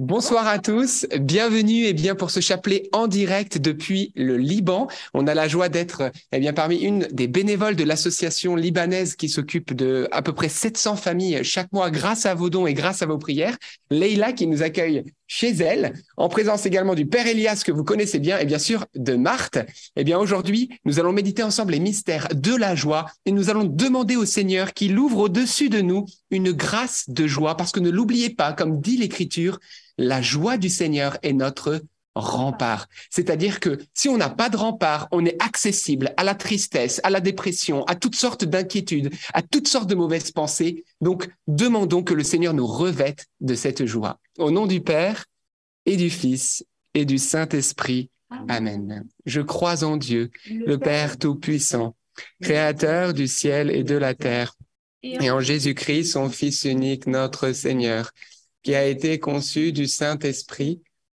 Bonsoir à tous, bienvenue et bien pour ce chapelet en direct depuis le Liban. On a la joie d'être eh bien parmi une des bénévoles de l'association libanaise qui s'occupe de à peu près 700 familles chaque mois grâce à vos dons et grâce à vos prières. Leïla qui nous accueille chez elle, en présence également du Père Elias que vous connaissez bien et bien sûr de Marthe. Eh bien aujourd'hui, nous allons méditer ensemble les mystères de la joie et nous allons demander au Seigneur qu'il ouvre au-dessus de nous une grâce de joie parce que ne l'oubliez pas, comme dit l'Écriture, la joie du Seigneur est notre rempart. C'est-à-dire que si on n'a pas de rempart, on est accessible à la tristesse, à la dépression, à toutes sortes d'inquiétudes, à toutes sortes de mauvaises pensées. Donc, demandons que le Seigneur nous revête de cette joie. Au nom du Père et du Fils et du Saint-Esprit. Amen. Je crois en Dieu, le Père Tout-Puissant, Créateur du ciel et de la terre, et en Jésus-Christ, son Fils unique, notre Seigneur, qui a été conçu du Saint-Esprit,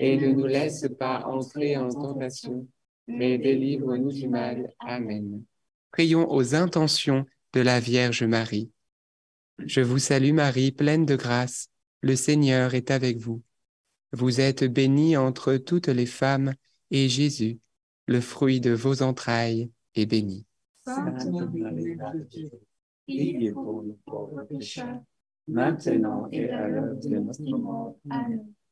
et ne nous laisse pas entrer en tentation, mais délivre-nous du mal. Amen. Prions aux intentions de la Vierge Marie. Je vous salue Marie, pleine de grâce, le Seigneur est avec vous. Vous êtes bénie entre toutes les femmes, et Jésus, le fruit de vos entrailles, est béni. Sainte Marie, priez pour nous pauvres pécheurs, maintenant et à l'heure de notre mort. Amen.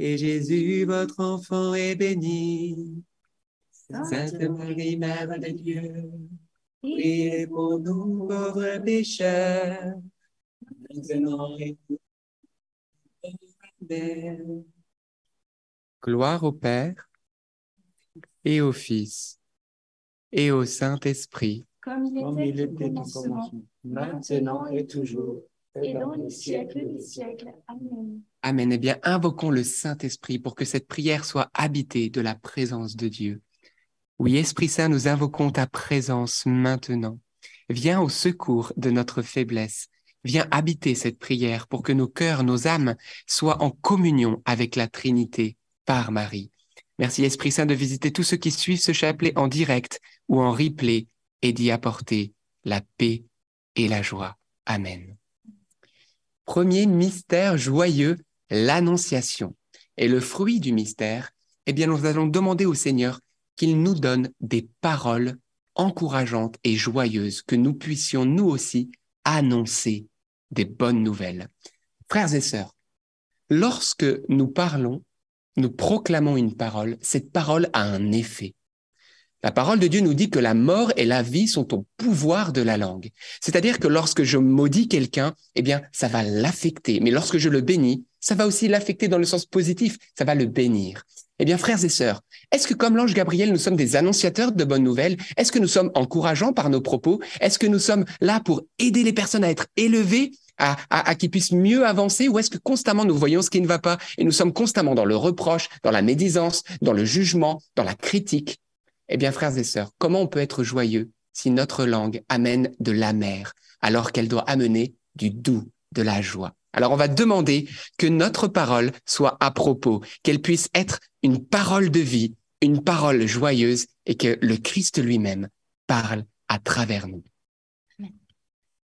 et Jésus, votre enfant, est béni. Sainte Marie, Mère de Dieu, priez pour nous pauvres pécheurs, maintenant et Amen. Gloire au Père et au Fils et au Saint-Esprit. Comme il était, au commencement, maintenant et toujours, et dans les siècles des siècles. Amen. Amen. Eh bien, invoquons le Saint-Esprit pour que cette prière soit habitée de la présence de Dieu. Oui, Esprit Saint, nous invoquons ta présence maintenant. Viens au secours de notre faiblesse. Viens habiter cette prière pour que nos cœurs, nos âmes soient en communion avec la Trinité par Marie. Merci Esprit Saint de visiter tous ceux qui suivent ce chapelet en direct ou en replay et d'y apporter la paix et la joie. Amen. Premier mystère joyeux l'annonciation. Et le fruit du mystère, eh bien, nous allons demander au Seigneur qu'il nous donne des paroles encourageantes et joyeuses, que nous puissions nous aussi annoncer des bonnes nouvelles. Frères et sœurs, lorsque nous parlons, nous proclamons une parole, cette parole a un effet. La parole de Dieu nous dit que la mort et la vie sont au pouvoir de la langue. C'est-à-dire que lorsque je maudis quelqu'un, eh bien, ça va l'affecter. Mais lorsque je le bénis, ça va aussi l'affecter dans le sens positif, ça va le bénir. Eh bien, frères et sœurs, est-ce que comme l'ange Gabriel, nous sommes des annonciateurs de bonnes nouvelles? Est-ce que nous sommes encourageants par nos propos? Est-ce que nous sommes là pour aider les personnes à être élevées, à, à, qu'ils puissent mieux avancer? Ou est-ce que constamment nous voyons ce qui ne va pas et nous sommes constamment dans le reproche, dans la médisance, dans le jugement, dans la critique? Eh bien, frères et sœurs, comment on peut être joyeux si notre langue amène de l'amer alors qu'elle doit amener du doux, de la joie? Alors on va demander que notre parole soit à propos, qu'elle puisse être une parole de vie, une parole joyeuse et que le Christ lui-même parle à travers nous.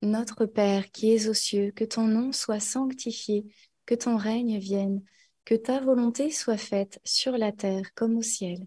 Notre Père qui es aux cieux, que ton nom soit sanctifié, que ton règne vienne, que ta volonté soit faite sur la terre comme au ciel.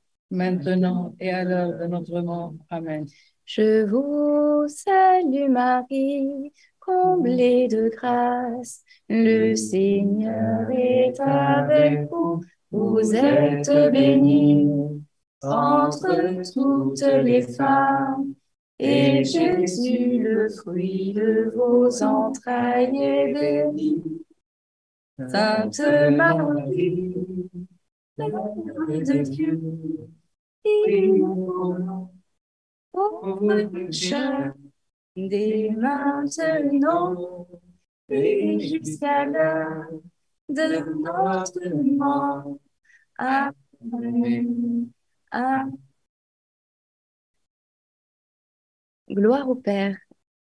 maintenant et à l'heure de notre mort. Amen. Je vous salue Marie, comblée de grâce. Le Seigneur est avec vous. Vous êtes bénie entre toutes les femmes. Et Jésus, le fruit de vos entrailles, est béni. Sainte Marie, Mère de Dieu, dès maintenant et jusqu'à l'heure de notre mort. Amen. Amen. Gloire au Père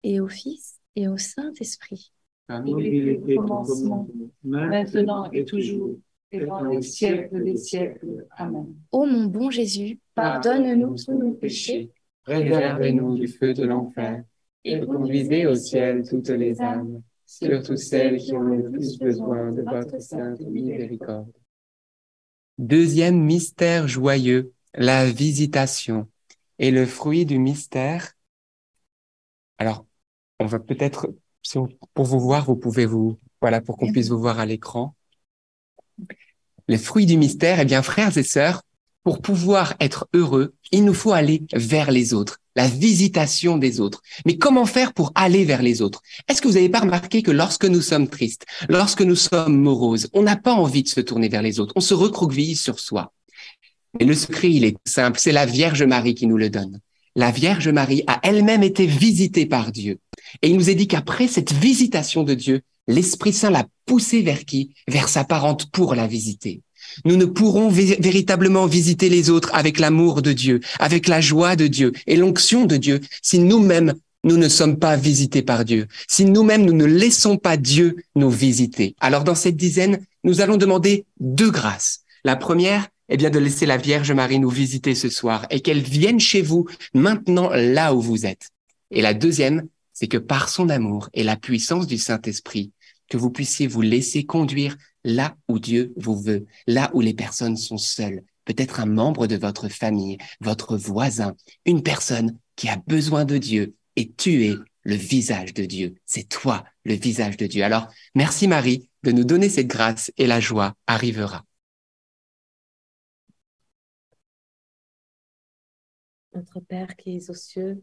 et au Fils et au Saint-Esprit. Était au commencement, maintenant et toujours, et dans les siècles des siècles. Amen. Ô mon bon Jésus, pardonne-nous tous nos péchés, Réservez-nous du feu de l'enfer et conduisez au ciel toutes les âmes, surtout celles qui ont le plus besoin de votre sainte miséricorde. Deuxième mystère joyeux, la visitation. Et le fruit du mystère, alors, on va peut-être, si pour vous voir, vous pouvez vous, voilà, pour qu'on puisse vous voir à l'écran. Les fruits du mystère, eh bien, frères et sœurs, pour pouvoir être heureux, il nous faut aller vers les autres, la visitation des autres. Mais comment faire pour aller vers les autres? Est-ce que vous n'avez pas remarqué que lorsque nous sommes tristes, lorsque nous sommes moroses, on n'a pas envie de se tourner vers les autres, on se recroqueville sur soi? Mais le secret, il est simple, c'est la Vierge Marie qui nous le donne. La Vierge Marie a elle-même été visitée par Dieu. Et il nous est dit qu'après cette visitation de Dieu, l'Esprit Saint l'a poussée vers qui? Vers sa parente pour la visiter. Nous ne pourrons véritablement visiter les autres avec l'amour de Dieu, avec la joie de Dieu et l'onction de Dieu si nous-mêmes nous ne sommes pas visités par Dieu, si nous-mêmes nous ne laissons pas Dieu nous visiter. Alors dans cette dizaine, nous allons demander deux grâces. La première, eh bien, de laisser la Vierge Marie nous visiter ce soir et qu'elle vienne chez vous maintenant là où vous êtes. Et la deuxième, c'est que par son amour et la puissance du Saint-Esprit, que vous puissiez vous laisser conduire là où Dieu vous veut, là où les personnes sont seules, peut-être un membre de votre famille, votre voisin, une personne qui a besoin de Dieu et tu es le visage de Dieu. C'est toi le visage de Dieu. Alors, merci Marie de nous donner cette grâce et la joie arrivera. Notre Père qui es aux cieux,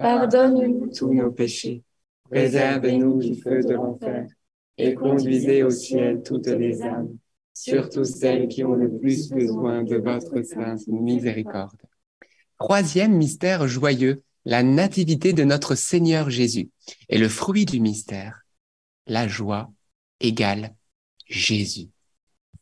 pardonne-nous tous nos péchés, préservez-nous du feu de l'enfer, et conduisez au ciel toutes les âmes, surtout celles qui ont le plus besoin de votre sainte miséricorde. Troisième mystère joyeux, la nativité de notre Seigneur Jésus. Et le fruit du mystère, la joie égale Jésus.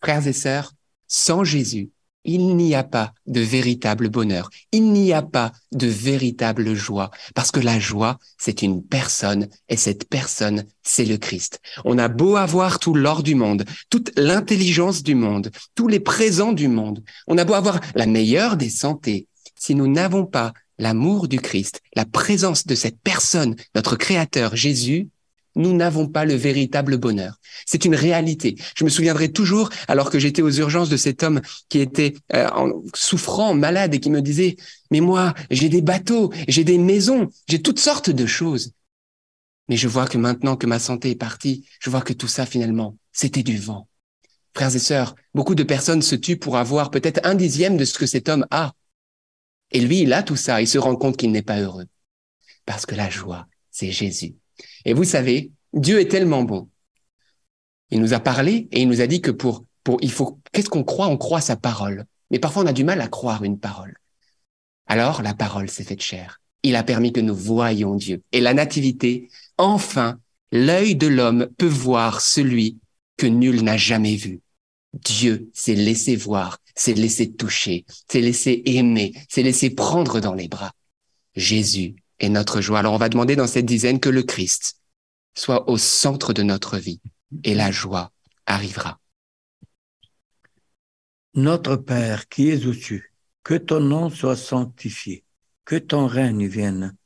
Frères et sœurs, sans Jésus, il n'y a pas de véritable bonheur, il n'y a pas de véritable joie, parce que la joie, c'est une personne, et cette personne, c'est le Christ. On a beau avoir tout l'or du monde, toute l'intelligence du monde, tous les présents du monde, on a beau avoir la meilleure des santé, si nous n'avons pas l'amour du Christ, la présence de cette personne, notre Créateur Jésus, nous n'avons pas le véritable bonheur. C'est une réalité. Je me souviendrai toujours, alors que j'étais aux urgences de cet homme qui était euh, en, souffrant, malade, et qui me disait, mais moi, j'ai des bateaux, j'ai des maisons, j'ai toutes sortes de choses. Mais je vois que maintenant que ma santé est partie, je vois que tout ça, finalement, c'était du vent. Frères et sœurs, beaucoup de personnes se tuent pour avoir peut-être un dixième de ce que cet homme a. Et lui, il a tout ça, il se rend compte qu'il n'est pas heureux. Parce que la joie, c'est Jésus. Et vous savez, Dieu est tellement bon. Il nous a parlé et il nous a dit que pour, pour, il faut, qu'est-ce qu'on croit? On croit sa parole. Mais parfois, on a du mal à croire une parole. Alors, la parole s'est faite chair. Il a permis que nous voyions Dieu. Et la nativité, enfin, l'œil de l'homme peut voir celui que nul n'a jamais vu. Dieu s'est laissé voir, s'est laissé toucher, s'est laissé aimer, s'est laissé prendre dans les bras. Jésus est notre joie. Alors on va demander dans cette dizaine que le Christ soit au centre de notre vie et la joie arrivera. Notre Père qui es aux cieux, que ton nom soit sanctifié, que ton règne vienne,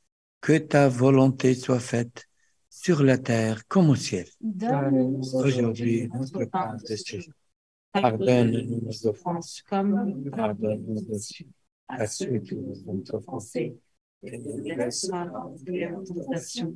que ta volonté soit faite sur la terre comme au ciel. Donne-nous Aujourd'hui, notre pain de ce jour. Pardonne-nous nos offenses, comme nous pardonnons aussi à ceux qui nous ont offensés. et ne nous laisse pas en tentation,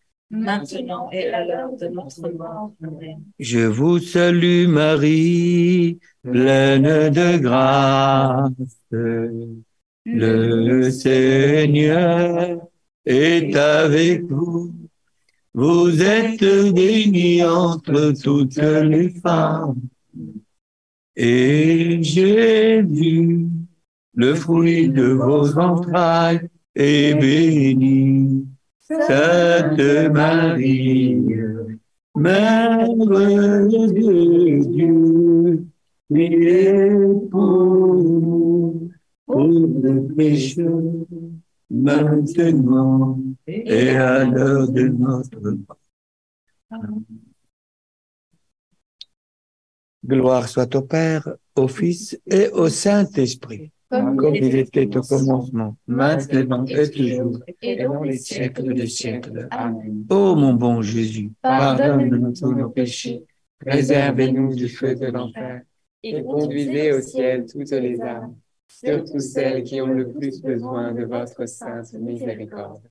maintenant et à l'heure de notre mort. Je vous salue Marie, pleine de grâce. Le Seigneur est avec vous. Vous êtes bénie entre toutes les femmes. Et Jésus, le fruit de vos entrailles, est béni. Sainte Marie, Mère de Dieu, priez pour nous, pauvres pécheurs, maintenant et à l'heure de notre mort. Gloire soit au Père, au Fils et au Saint-Esprit, comme il était au commencement, maintenant et toujours, et dans les siècles des siècles. Amen. Ô mon bon Jésus, Pardonne-nous tous nos péchés, préservez-nous du feu de l'enfer, et conduisez au ciel toutes les âmes, surtout celles qui ont le plus besoin de votre sainte miséricorde.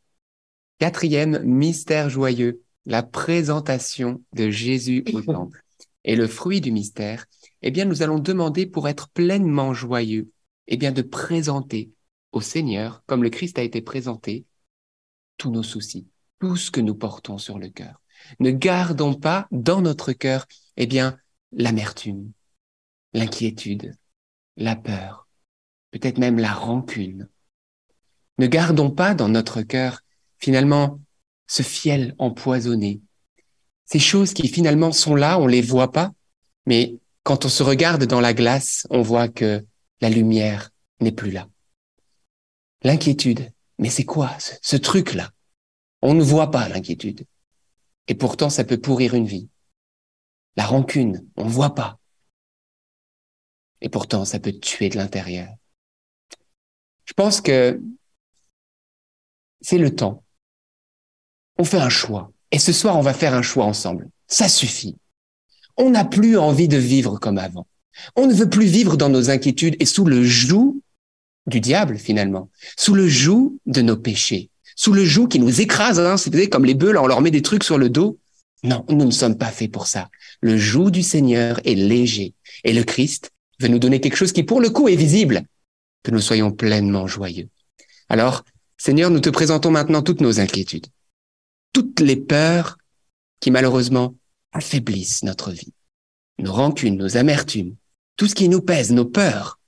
Quatrième mystère joyeux, la présentation de Jésus au temple. Et le fruit du mystère, eh bien, nous allons demander pour être pleinement joyeux, eh bien, de présenter au Seigneur, comme le Christ a été présenté, tous nos soucis, tout ce que nous portons sur le cœur. Ne gardons pas dans notre cœur, eh bien, l'amertume, l'inquiétude, la peur, peut-être même la rancune. Ne gardons pas dans notre cœur, finalement, ce fiel empoisonné, ces choses qui finalement sont là, on les voit pas, mais quand on se regarde dans la glace, on voit que la lumière n'est plus là. L'inquiétude, mais c'est quoi ce, truc-là? On ne voit pas l'inquiétude. Et pourtant, ça peut pourrir une vie. La rancune, on ne voit pas. Et pourtant, ça peut tuer de l'intérieur. Je pense que c'est le temps. On fait un choix. Et ce soir, on va faire un choix ensemble. Ça suffit. On n'a plus envie de vivre comme avant. On ne veut plus vivre dans nos inquiétudes et sous le joug du diable, finalement, sous le joug de nos péchés, sous le joug qui nous écrase, hein, c'est comme les bœufs, là, on leur met des trucs sur le dos. Non, nous ne sommes pas faits pour ça. Le joug du Seigneur est léger. Et le Christ veut nous donner quelque chose qui, pour le coup, est visible, que nous soyons pleinement joyeux. Alors, Seigneur, nous te présentons maintenant toutes nos inquiétudes toutes les peurs qui malheureusement affaiblissent notre vie, nos rancunes, nos amertumes, tout ce qui nous pèse, nos peurs,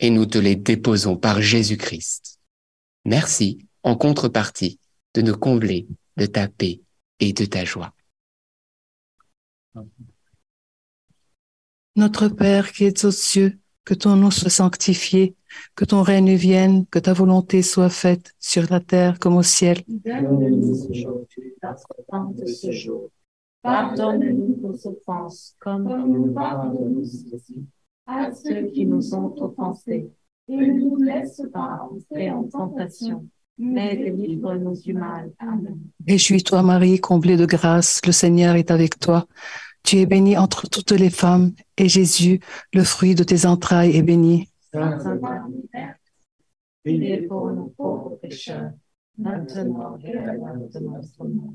et nous te les déposons par Jésus-Christ. Merci en contrepartie de nous combler de ta paix et de ta joie. Notre Père qui es aux cieux, que ton nom soit sanctifié, que ton règne vienne, que ta volonté soit faite sur la terre comme au ciel. Donne-nous aujourd'hui notre pain de ce jour. Pardonne-nous nos offenses, comme nous pardonnons aussi à ceux qui nous ont offensés. Et ne nous laisse pas entrer en tentation, mais délivre-nous du mal. Amen. Réjouis-toi Marie, comblée de grâce, le Seigneur est avec toi. Tu es bénie entre toutes les femmes, et Jésus, le fruit de tes entrailles, est béni. Sainte Marie, Mère, priez pour nous pauvres pécheurs, maintenant et à l'heure de notre mort.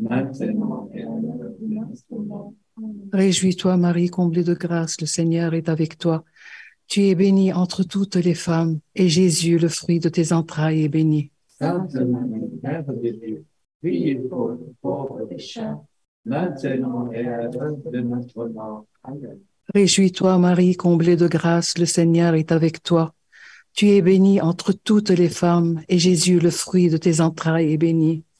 maintenant et à l'heure de notre mort. Réjouis-toi Marie, comblée de grâce, le Seigneur est avec toi. Tu es bénie entre toutes les femmes, et Jésus, le fruit de tes entrailles, est béni. Sainte Marie, Mère de Dieu, priez pour pauvres pécheurs, maintenant et à l'heure de notre mort. Amen. Réjouis-toi Marie, comblée de grâce, le Seigneur est avec toi. Tu es bénie entre toutes les femmes, et Jésus, le fruit de tes entrailles, est béni.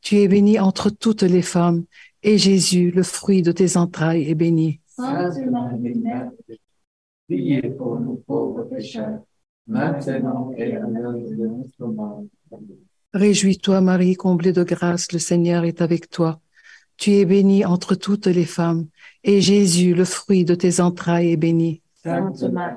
Tu es bénie entre toutes les femmes, et Jésus, le fruit de tes entrailles, est béni. Sainte Marie, priez de notre. Réjouis-toi Marie, comblée de grâce, le Seigneur est avec toi. Tu es bénie entre toutes les femmes, et Jésus, le fruit de tes entrailles, est béni. Sainte Marie.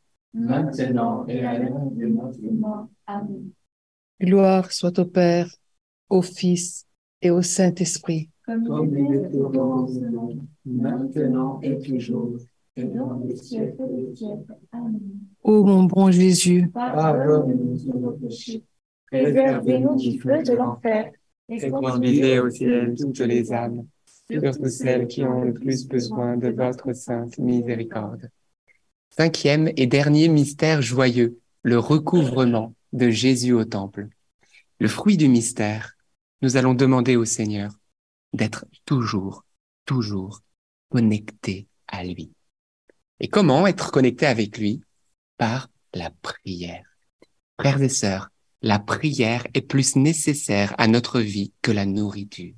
maintenant et à l'heure de notre mort. Amen. Gloire soit au Père, au Fils et au Saint-Esprit. Comme il est au commencement, maintenant et toujours, et dans les siècles des siècles. Amen. Ô mon bon Jésus, Pardonne-nous nos péchés, préservez-nous du feu de l'enfer, Et conduisez au ciel toutes les âmes, surtout celles qui ont le plus besoin de votre sainte miséricorde. Cinquième et dernier mystère joyeux, le recouvrement de Jésus au temple. Le fruit du mystère, nous allons demander au Seigneur d'être toujours, toujours connecté à lui. Et comment être connecté avec lui? Par la prière. Frères et sœurs, la prière est plus nécessaire à notre vie que la nourriture.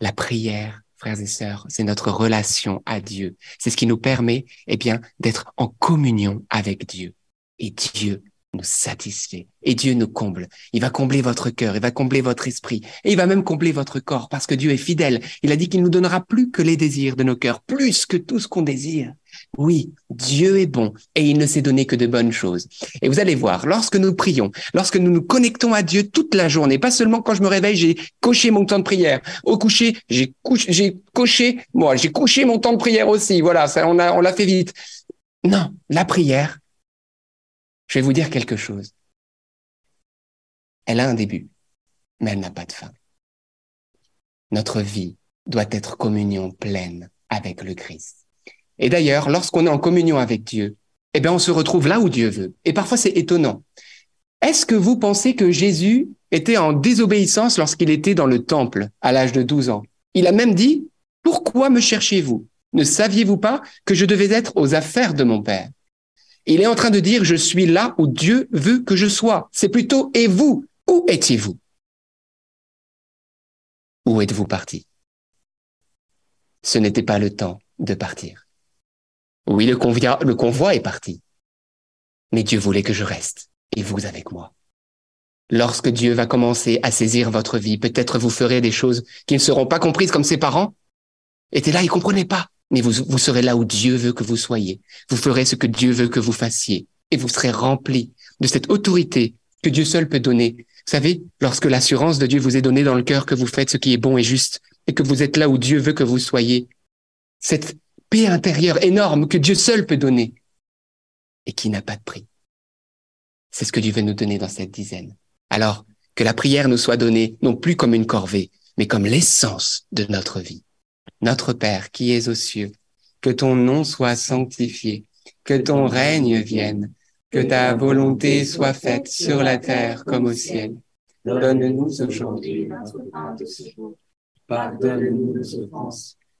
La prière, frères et sœurs, c'est notre relation à Dieu. C'est ce qui nous permet, eh bien, d'être en communion avec Dieu. Et Dieu nous satisfait. Et Dieu nous comble. Il va combler votre cœur, il va combler votre esprit. Et il va même combler votre corps parce que Dieu est fidèle. Il a dit qu'il nous donnera plus que les désirs de nos cœurs, plus que tout ce qu'on désire. Oui, Dieu est bon et il ne s'est donné que de bonnes choses. Et vous allez voir, lorsque nous prions, lorsque nous nous connectons à Dieu toute la journée, pas seulement quand je me réveille, j'ai coché mon temps de prière. Au coucher, j'ai j'ai coché, moi, j'ai couché mon temps de prière aussi. Voilà, ça, on on l'a fait vite. Non, la prière, je vais vous dire quelque chose. Elle a un début, mais elle n'a pas de fin. Notre vie doit être communion pleine avec le Christ. Et d'ailleurs, lorsqu'on est en communion avec Dieu, eh bien, on se retrouve là où Dieu veut. Et parfois, c'est étonnant. Est-ce que vous pensez que Jésus était en désobéissance lorsqu'il était dans le temple à l'âge de 12 ans? Il a même dit, pourquoi me cherchez-vous? Ne saviez-vous pas que je devais être aux affaires de mon Père? Il est en train de dire, je suis là où Dieu veut que je sois. C'est plutôt, et vous Où étiez-vous? Où êtes-vous parti? Ce n'était pas le temps de partir. Oui, le convoi, est parti. Mais Dieu voulait que je reste, et vous avec moi. Lorsque Dieu va commencer à saisir votre vie, peut-être vous ferez des choses qui ne seront pas comprises comme ses parents. étaient là, ils comprenaient pas. Mais vous, vous serez là où Dieu veut que vous soyez. Vous ferez ce que Dieu veut que vous fassiez. Et vous serez rempli de cette autorité que Dieu seul peut donner. Vous savez, lorsque l'assurance de Dieu vous est donnée dans le cœur que vous faites ce qui est bon et juste, et que vous êtes là où Dieu veut que vous soyez, cette paix intérieure énorme que Dieu seul peut donner et qui n'a pas de prix. C'est ce que Dieu veut nous donner dans cette dizaine. Alors, que la prière nous soit donnée non plus comme une corvée, mais comme l'essence de notre vie. Notre Père qui es aux cieux, que ton nom soit sanctifié, que ton règne vienne, que ta volonté soit faite sur la terre comme au ciel. Donne-nous aujourd'hui notre pain de ce jour. Pardonne-nous nos offenses,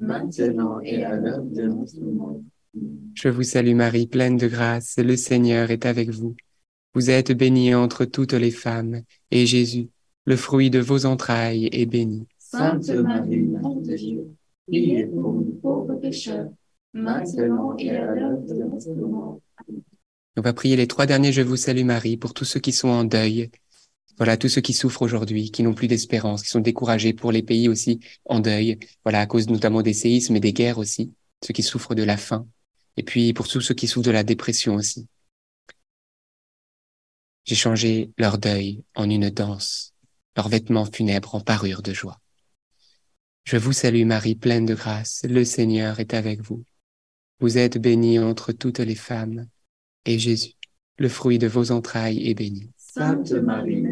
maintenant et à l'heure de notre mort. Je vous salue Marie, pleine de grâce. Le Seigneur est avec vous. Vous êtes bénie entre toutes les femmes, et Jésus, le fruit de vos entrailles, est béni. Sainte Marie, Mère de Dieu, priez pour nous pauvres pécheurs, maintenant et à l'heure de notre mort. On va prier les trois derniers Je vous salue Marie pour tous ceux qui sont en deuil. Voilà, tous ceux qui souffrent aujourd'hui, qui n'ont plus d'espérance, qui sont découragés pour les pays aussi en deuil. Voilà, à cause notamment des séismes et des guerres aussi. Ceux qui souffrent de la faim. Et puis pour tous ceux qui souffrent de la dépression aussi. J'ai changé leur deuil en une danse, leurs vêtements funèbres en parure de joie. Je vous salue Marie, pleine de grâce. Le Seigneur est avec vous. Vous êtes bénie entre toutes les femmes, et Jésus, le fruit de vos entrailles, est béni. Sainte Marie,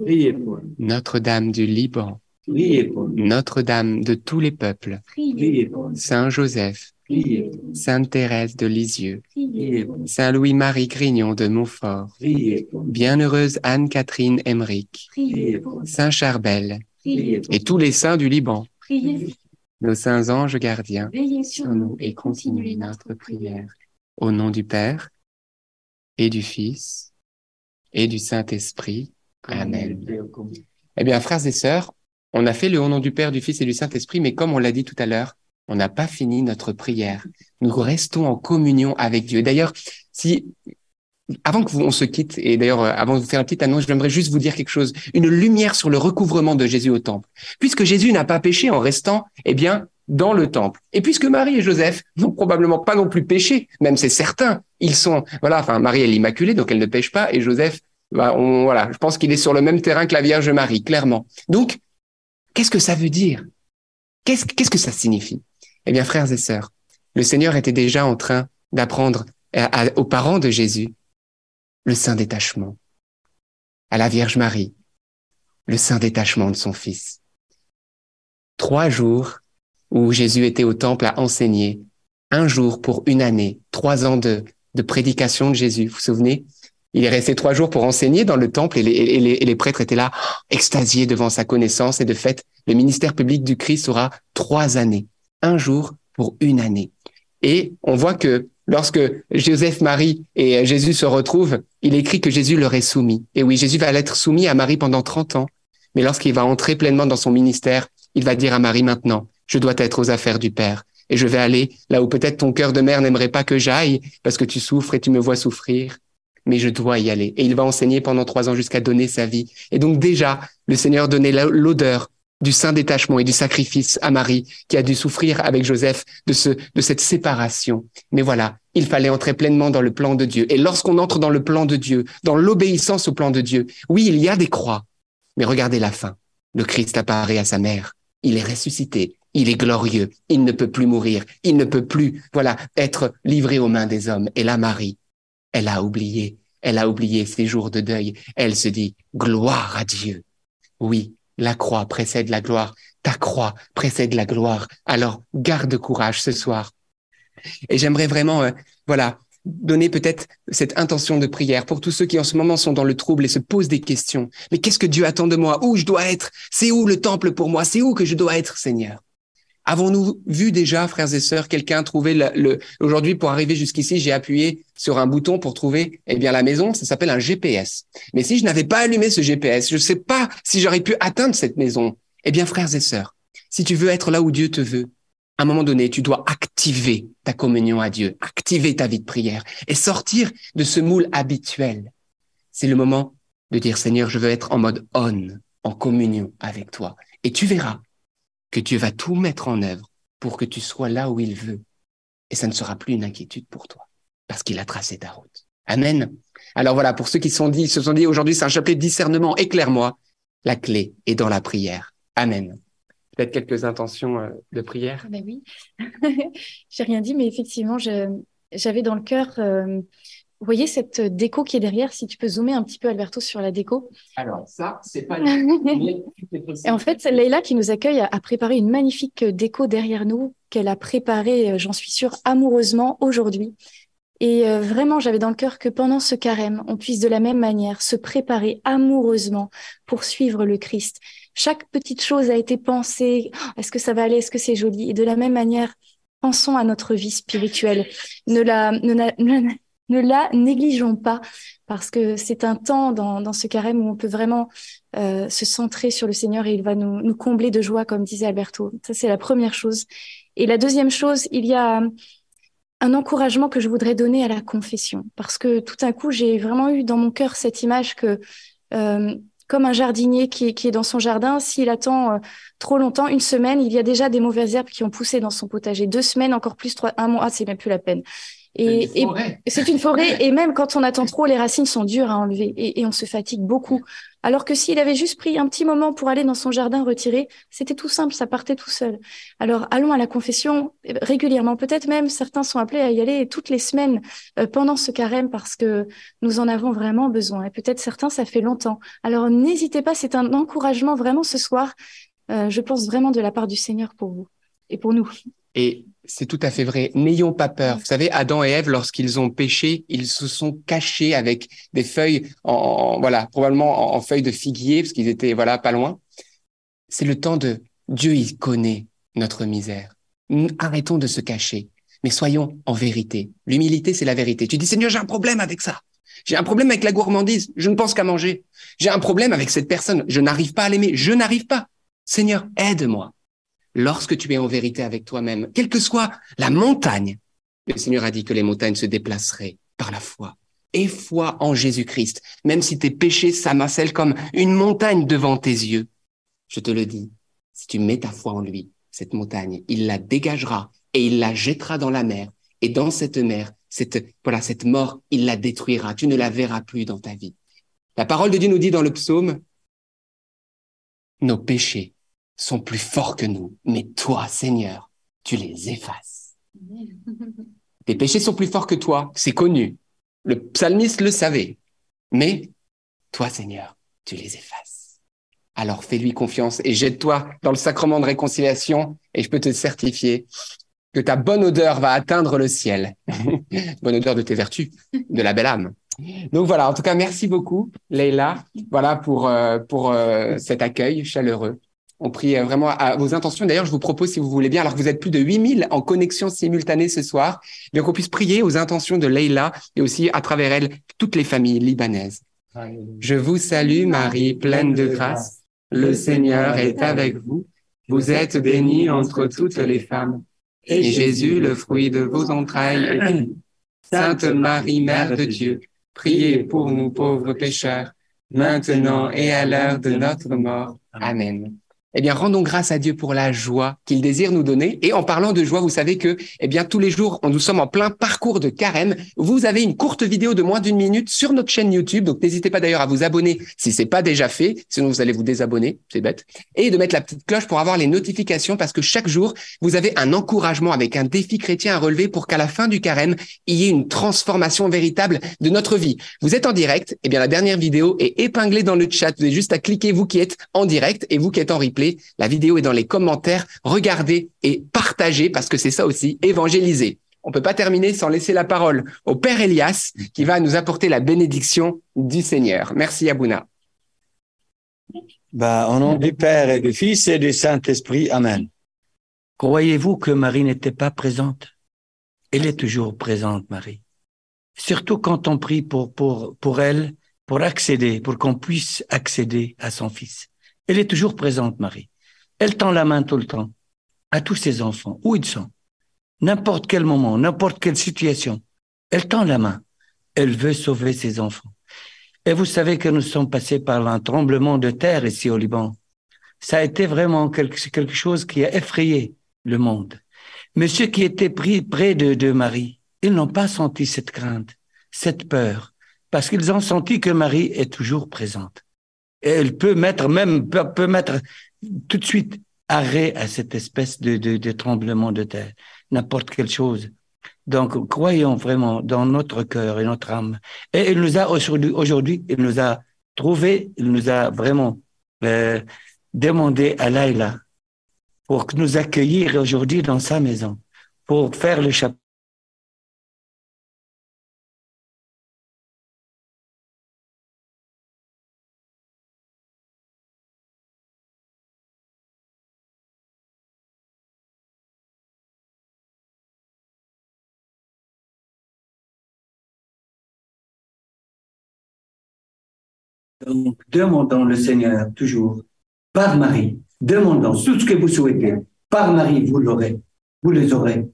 Priez pour nous, Notre-Dame du Liban, priez pour nous, Notre-Dame de tous les peuples, priez pour nous, Saint Joseph, priez pour nous, Sainte Thérèse de Lisieux, priez pour nous, Saint Louis-Marie Grignon de Montfort, priez pour nous, Bienheureuse Anne-Catherine Emmerich, priez pour nous, Saint Charbel. Priez pour et tous les saints du Liban, Priez, nos saints anges gardiens, veillez sur sur nous et continuez notre prière. Au nom du Père et du Fils et du Saint-Esprit. Amen. Eh bien, frères et sœurs, on a fait le au nom du Père, du Fils et du Saint-Esprit, mais comme on l'a dit tout à l'heure, on n'a pas fini notre prière. Nous restons en communion avec Dieu. D'ailleurs, si avant que vous, on se quitte, et d'ailleurs, euh, avant de vous faire une petite annonce, j'aimerais juste vous dire quelque chose. Une lumière sur le recouvrement de Jésus au temple. Puisque Jésus n'a pas péché en restant, eh bien, dans le temple. Et puisque Marie et Joseph n'ont probablement pas non plus péché, même c'est certain, ils sont, voilà, enfin, Marie est l'Immaculée, donc elle ne pêche pas, et Joseph, bah, on, voilà, je pense qu'il est sur le même terrain que la Vierge Marie, clairement. Donc, qu'est-ce que ça veut dire? Qu'est-ce, que ça signifie? Eh bien, frères et sœurs, le Seigneur était déjà en train d'apprendre aux parents de Jésus le saint détachement, à la Vierge Marie, le saint détachement de son Fils. Trois jours où Jésus était au temple à enseigner, un jour pour une année, trois ans de, de prédication de Jésus. Vous vous souvenez? Il est resté trois jours pour enseigner dans le temple et les, prêtres étaient là, extasiés devant sa connaissance. Et de fait, le ministère public du Christ aura trois années, un jour pour une année. Et on voit que lorsque Joseph, Marie et Jésus se retrouvent, il écrit que Jésus leur est soumis. Et oui, Jésus va être soumis à Marie pendant 30 ans. Mais lorsqu'il va entrer pleinement dans son ministère, il va dire à Marie maintenant, je dois être aux affaires du Père. Et je vais aller là où peut-être ton cœur de mère n'aimerait pas que j'aille parce que tu souffres et tu me vois souffrir. Mais je dois y aller. Et il va enseigner pendant trois ans jusqu'à donner sa vie. Et donc déjà, le Seigneur donnait l'odeur du saint détachement et du sacrifice à Marie, qui a dû souffrir avec Joseph de ce, de cette séparation. Mais voilà, il fallait entrer pleinement dans le plan de Dieu. Et lorsqu'on entre dans le plan de Dieu, dans l'obéissance au plan de Dieu, oui, il y a des croix. Mais regardez la fin. Le Christ apparaît à sa mère. Il est ressuscité. Il est glorieux. Il ne peut plus mourir. Il ne peut plus, voilà, être livré aux mains des hommes. Et la Marie, elle a oublié. Elle a oublié ses jours de deuil. Elle se dit, gloire à Dieu. Oui, la croix précède la gloire. Ta croix précède la gloire. Alors, garde courage ce soir. Et j'aimerais vraiment, euh, voilà, donner peut-être cette intention de prière pour tous ceux qui en ce moment sont dans le trouble et se posent des questions. Mais qu'est-ce que Dieu attend de moi? Où je dois être? C'est où le temple pour moi? C'est où que je dois être, Seigneur? Avons-nous vu déjà, frères et sœurs, quelqu'un trouver le, aujourd'hui pour arriver jusqu'ici, j'ai appuyé sur un bouton pour trouver eh bien la maison, ça s'appelle un GPS. Mais si je n'avais pas allumé ce GPS, je ne sais pas si j'aurais pu atteindre cette maison. Eh bien, frères et sœurs, si tu veux être là où Dieu te veut, à un moment donné, tu dois activer ta communion à Dieu, activer ta vie de prière et sortir de ce moule habituel. C'est le moment de dire Seigneur, je veux être en mode on, en communion avec toi. Et tu verras que Dieu va tout mettre en œuvre pour que tu sois là où il veut. Et ça ne sera plus une inquiétude pour toi, parce qu'il a tracé ta route. Amen. Alors voilà, pour ceux qui se sont dit aujourd'hui, c'est un chapelet de discernement, éclaire-moi. La clé est dans la prière. Amen. Peut-être quelques intentions euh, de prière. Ah ben oui, j'ai rien dit, mais effectivement, j'avais dans le cœur euh, vous voyez cette déco qui est derrière Si tu peux zoomer un petit peu, Alberto, sur la déco. Alors, ça, c'est pas... Et en fait, Leïla, qui nous accueille, a, préparé une magnifique déco derrière nous, qu'elle a préparée, euh, j'en suis sûre, amoureusement aujourd'hui. Et euh, vraiment, j'avais dans le cœur que pendant ce carême, on puisse de la même manière se préparer amoureusement pour suivre le Christ. Chaque petite chose a été pensée. Oh, est-ce que ça va aller? Est-ce que c'est joli? Et de la même manière, pensons à notre vie spirituelle. Ne la, ne, ne, ne la négligeons pas parce que c'est un temps dans, dans, ce carême où on peut vraiment euh, se centrer sur le Seigneur et il va nous, nous combler de joie, comme disait Alberto. Ça, c'est la première chose. Et la deuxième chose, il y a un encouragement que je voudrais donner à la confession parce que tout d'un coup, j'ai vraiment eu dans mon cœur cette image que euh, comme un jardinier qui qui est dans son jardin, s'il attend euh, trop longtemps, une semaine, il y a déjà des mauvaises herbes qui ont poussé dans son potager. Deux semaines, encore plus, trois, un mois, c'est même plus la peine. Et, c'est une forêt. Et même quand on attend trop, les racines sont dures à enlever et, et on se fatigue beaucoup. Alors que s'il avait juste pris un petit moment pour aller dans son jardin retirer, c'était tout simple, ça partait tout seul. Alors allons à la confession régulièrement. Peut-être même certains sont appelés à y aller toutes les semaines euh, pendant ce carême parce que nous en avons vraiment besoin. Et peut-être certains, ça fait longtemps. Alors n'hésitez pas, c'est un encouragement vraiment ce soir. Euh, je pense vraiment de la part du Seigneur pour vous et pour nous. Et c'est tout à fait vrai. N'ayons pas peur. Vous savez, Adam et Ève, lorsqu'ils ont péché, ils se sont cachés avec des feuilles, en, voilà, probablement en, feuilles de figuier, parce qu'ils étaient voilà pas loin. C'est le temps de Dieu. Il connaît notre misère. Arrêtons de se cacher, mais soyons en vérité. L'humilité, c'est la vérité. Tu dis Seigneur, j'ai un problème avec ça. J'ai un problème avec la gourmandise. Je ne pense qu'à manger. J'ai un problème avec cette personne. Je n'arrive pas à l'aimer. Je n'arrive pas. Seigneur, aide-moi lorsque tu es en vérité avec toi-même, quelle que soit la montagne, le Seigneur a dit que les montagnes se déplaceraient par la foi. Et foi en Jésus-Christ, même si tes péchés s'amassellent comme une montagne devant tes yeux. Je te le dis, si tu mets ta foi en lui, cette montagne, il la dégagera et il la jettera dans la mer. Et dans cette mer, cette, voilà, cette mort, il la détruira. Tu ne la verras plus dans ta vie. La parole de Dieu nous dit dans le psaume, nos péchés sont plus forts que nous, mais toi, Seigneur, tu les effaces. Tes péchés sont plus forts que toi, c'est connu. Le psalmiste le savait. Mais toi, Seigneur, tu les effaces. Alors fais-lui confiance et jette-toi dans le sacrement de réconciliation et je peux te certifier que ta bonne odeur va atteindre le ciel. bonne odeur de tes vertus, de la belle âme. Donc voilà, en tout cas, merci beaucoup, Leïla, voilà pour, euh, pour euh, cet accueil chaleureux. On prie euh, vraiment à vos intentions. D'ailleurs, je vous propose, si vous voulez bien, alors que vous êtes plus de 8000 en connexion simultanée ce soir, bien qu'on puisse prier aux intentions de Leïla et aussi à travers elle, toutes les familles libanaises. Je vous salue, Marie, pleine de grâce. Le Seigneur est avec vous. Vous êtes bénie entre toutes les femmes. Et Jésus, le fruit de vos entrailles, est béni. Sainte Marie, Mère de Dieu, priez pour nous pauvres pécheurs, maintenant et à l'heure de notre mort. Amen eh bien, rendons grâce à Dieu pour la joie qu'il désire nous donner. Et en parlant de joie, vous savez que, eh bien, tous les jours, nous sommes en plein parcours de carême. Vous avez une courte vidéo de moins d'une minute sur notre chaîne YouTube. Donc, n'hésitez pas d'ailleurs à vous abonner si c'est pas déjà fait. Sinon, vous allez vous désabonner. C'est bête. Et de mettre la petite cloche pour avoir les notifications parce que chaque jour, vous avez un encouragement avec un défi chrétien à relever pour qu'à la fin du carême, il y ait une transformation véritable de notre vie. Vous êtes en direct. Eh bien, la dernière vidéo est épinglée dans le chat. Vous avez juste à cliquer, vous qui êtes en direct et vous qui êtes en replay la vidéo est dans les commentaires. Regardez et partagez parce que c'est ça aussi, évangéliser. On peut pas terminer sans laisser la parole au Père Elias qui va nous apporter la bénédiction du Seigneur. Merci Abouna. Bah, au nom du Père et du Fils et du Saint-Esprit, Amen. Croyez-vous que Marie n'était pas présente? Elle est toujours présente, Marie. Surtout quand on prie pour, pour, pour elle, pour accéder, pour qu'on puisse accéder à son Fils. Elle est toujours présente, Marie. Elle tend la main tout le temps à tous ses enfants, où ils sont. N'importe quel moment, n'importe quelle situation, elle tend la main. Elle veut sauver ses enfants. Et vous savez que nous sommes passés par un tremblement de terre ici au Liban. Ça a été vraiment quelque, chose qui a effrayé le monde. Mais ceux qui étaient pris près de, de Marie, ils n'ont pas senti cette crainte, cette peur, parce qu'ils ont senti que Marie est toujours présente elle peut mettre même peut, mettre tout de suite arrêt à cette espèce de, tremblement de terre, n'importe quelle chose. Donc, croyons vraiment dans notre cœur et notre âme. Et il nous a aujourd'hui, aujourd'hui, il nous a trouvé, il nous a vraiment euh, demandé à Laïla pour nous accueillir aujourd'hui dans sa maison, pour faire le chapeau Donc, demandons le Seigneur toujours, par Marie, demandons tout ce que vous souhaitez, par Marie, vous l'aurez, vous les aurez.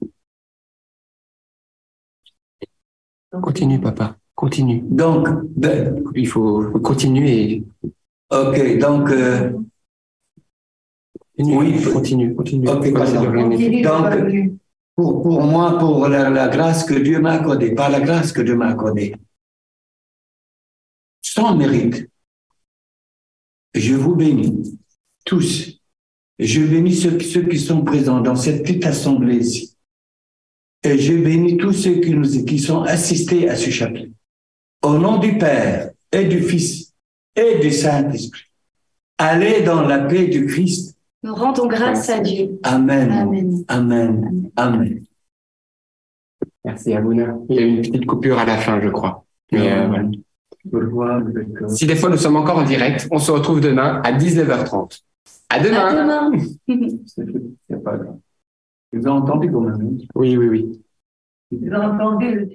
Continue, papa, continue. Donc, ben, il faut continuer. Ok, donc. Euh, oui, continue, continue. donc, pour, pour moi, pour la, la grâce que Dieu m'a accordée, pas la grâce que Dieu m'a accordée, sans mérite, je vous bénis tous. Je bénis ceux, qui sont présents dans cette petite assemblée ici. Et je bénis tous ceux qui, nous, qui sont assistés à ce chapelet. Au nom du Père et du Fils et du Saint-Esprit. Allez dans la paix du Christ. Nous rendons grâce à Dieu. Amen. Amen. Amen. Amen. Merci, Abouna. Il y a une petite coupure à la fin, je crois. Mais euh, voilà. Si des fois nous sommes encore en direct, on se retrouve demain à 19h30. À demain. À demain. Vous avez entendu quand même Oui, oui, oui. Vous avez entendu le